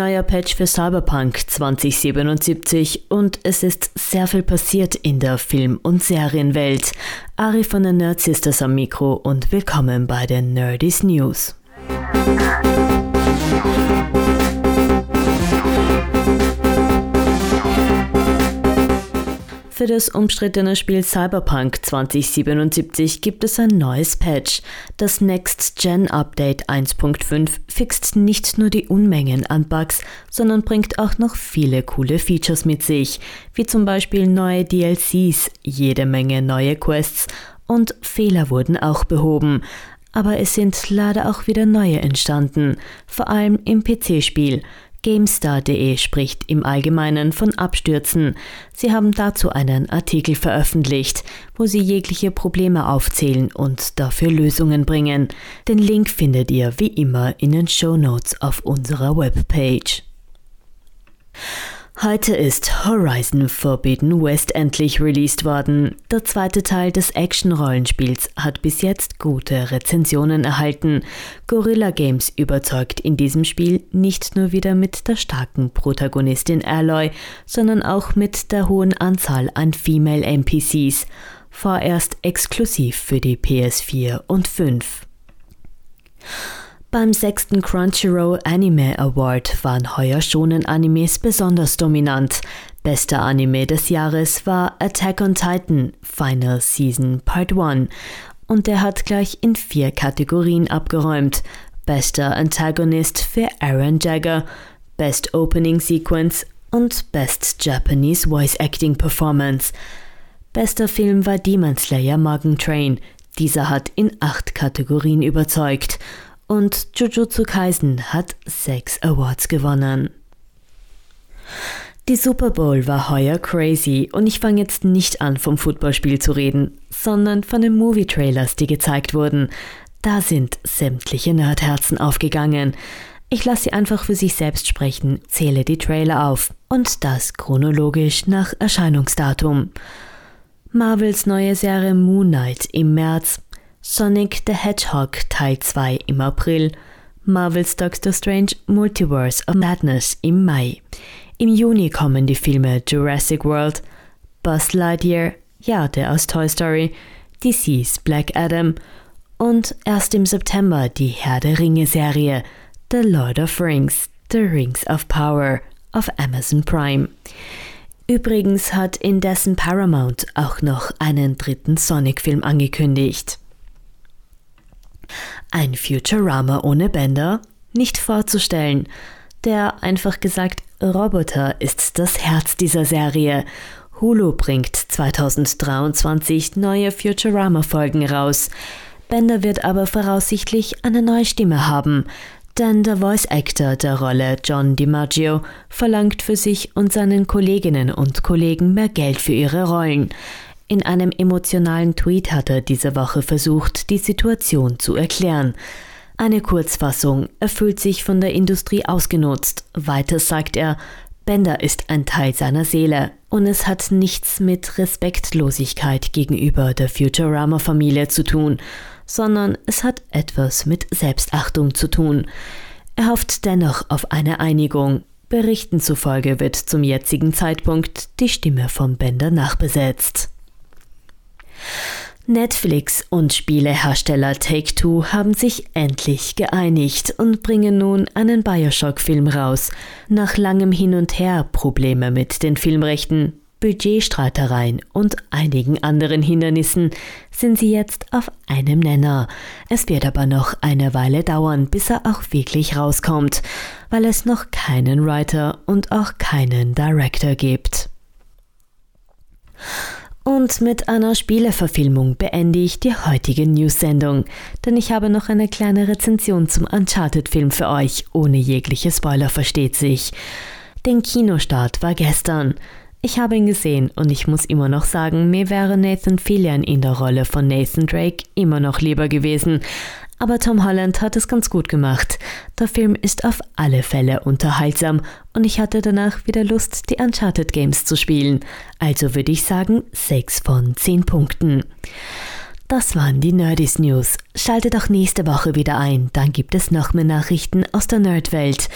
neuer Patch für Cyberpunk 2077 und es ist sehr viel passiert in der Film- und Serienwelt. Ari von den Nerd Sisters am Mikro und willkommen bei den Nerdies News. Für das umstrittene Spiel Cyberpunk 2077 gibt es ein neues Patch. Das Next Gen Update 1.5 fixt nicht nur die Unmengen an Bugs, sondern bringt auch noch viele coole Features mit sich, wie zum Beispiel neue DLCs, jede Menge neue Quests und Fehler wurden auch behoben. Aber es sind leider auch wieder neue entstanden, vor allem im PC-Spiel. GameStar.de spricht im Allgemeinen von Abstürzen. Sie haben dazu einen Artikel veröffentlicht, wo sie jegliche Probleme aufzählen und dafür Lösungen bringen. Den Link findet ihr wie immer in den Show Notes auf unserer Webpage. Heute ist Horizon Forbidden West endlich released worden. Der zweite Teil des Action-Rollenspiels hat bis jetzt gute Rezensionen erhalten. Gorilla Games überzeugt in diesem Spiel nicht nur wieder mit der starken Protagonistin Aloy, sondern auch mit der hohen Anzahl an Female NPCs. Vorerst exklusiv für die PS4 und 5. Beim sechsten Crunchyroll Anime Award waren heuer schonen Animes besonders dominant. Bester Anime des Jahres war Attack on Titan Final Season Part 1 und der hat gleich in vier Kategorien abgeräumt. Bester Antagonist für Aaron Jagger, Best Opening Sequence und Best Japanese Voice Acting Performance. Bester Film war Demon Slayer Mugen Train. Dieser hat in acht Kategorien überzeugt und Jujutsu Kaisen hat sechs Awards gewonnen. Die Super Bowl war heuer crazy und ich fange jetzt nicht an, vom Footballspiel zu reden, sondern von den Movie-Trailers, die gezeigt wurden. Da sind sämtliche Nerdherzen aufgegangen. Ich lasse sie einfach für sich selbst sprechen, zähle die Trailer auf und das chronologisch nach Erscheinungsdatum. Marvels neue Serie Moon Knight im März, Sonic the Hedgehog Teil 2 im April, Marvel's Doctor Strange Multiverse of Madness im Mai. Im Juni kommen die Filme Jurassic World, Buzz Lightyear, ja, der aus Toy Story, DC's Black Adam und erst im September die Herr der Ringe Serie The Lord of Rings, The Rings of Power auf Amazon Prime. Übrigens hat indessen Paramount auch noch einen dritten Sonic-Film angekündigt. Ein Futurama ohne Bänder? Nicht vorzustellen. Der einfach gesagt Roboter ist das Herz dieser Serie. Hulu bringt 2023 neue Futurama-Folgen raus. Bender wird aber voraussichtlich eine neue Stimme haben, denn der Voice Actor der Rolle John DiMaggio verlangt für sich und seinen Kolleginnen und Kollegen mehr Geld für ihre Rollen. In einem emotionalen Tweet hat er diese Woche versucht, die Situation zu erklären. Eine Kurzfassung, er fühlt sich von der Industrie ausgenutzt. Weiter sagt er, Bender ist ein Teil seiner Seele und es hat nichts mit Respektlosigkeit gegenüber der Futurama-Familie zu tun, sondern es hat etwas mit Selbstachtung zu tun. Er hofft dennoch auf eine Einigung. Berichten zufolge wird zum jetzigen Zeitpunkt die Stimme von Bender nachbesetzt. Netflix und Spielehersteller Take-Two haben sich endlich geeinigt und bringen nun einen Bioshock-Film raus. Nach langem Hin und Her, Probleme mit den Filmrechten, Budgetstreitereien und einigen anderen Hindernissen sind sie jetzt auf einem Nenner. Es wird aber noch eine Weile dauern, bis er auch wirklich rauskommt, weil es noch keinen Writer und auch keinen Director gibt. Und mit einer Spieleverfilmung beende ich die heutige News-Sendung, denn ich habe noch eine kleine Rezension zum Uncharted-Film für euch, ohne jegliche Spoiler versteht sich. Den Kinostart war gestern. Ich habe ihn gesehen und ich muss immer noch sagen, mir wäre Nathan Fillion in der Rolle von Nathan Drake immer noch lieber gewesen, aber Tom Holland hat es ganz gut gemacht. Der Film ist auf alle Fälle unterhaltsam und ich hatte danach wieder Lust, die Uncharted Games zu spielen. Also würde ich sagen 6 von 10 Punkten. Das waren die Nerdies News. Schaltet auch nächste Woche wieder ein, dann gibt es noch mehr Nachrichten aus der Nerdwelt.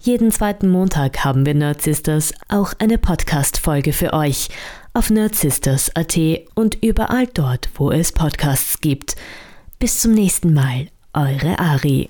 Jeden zweiten Montag haben wir Nerd Sisters auch eine Podcast-Folge für euch auf nerdsisters.at und überall dort, wo es Podcasts gibt. Bis zum nächsten Mal, eure Ari.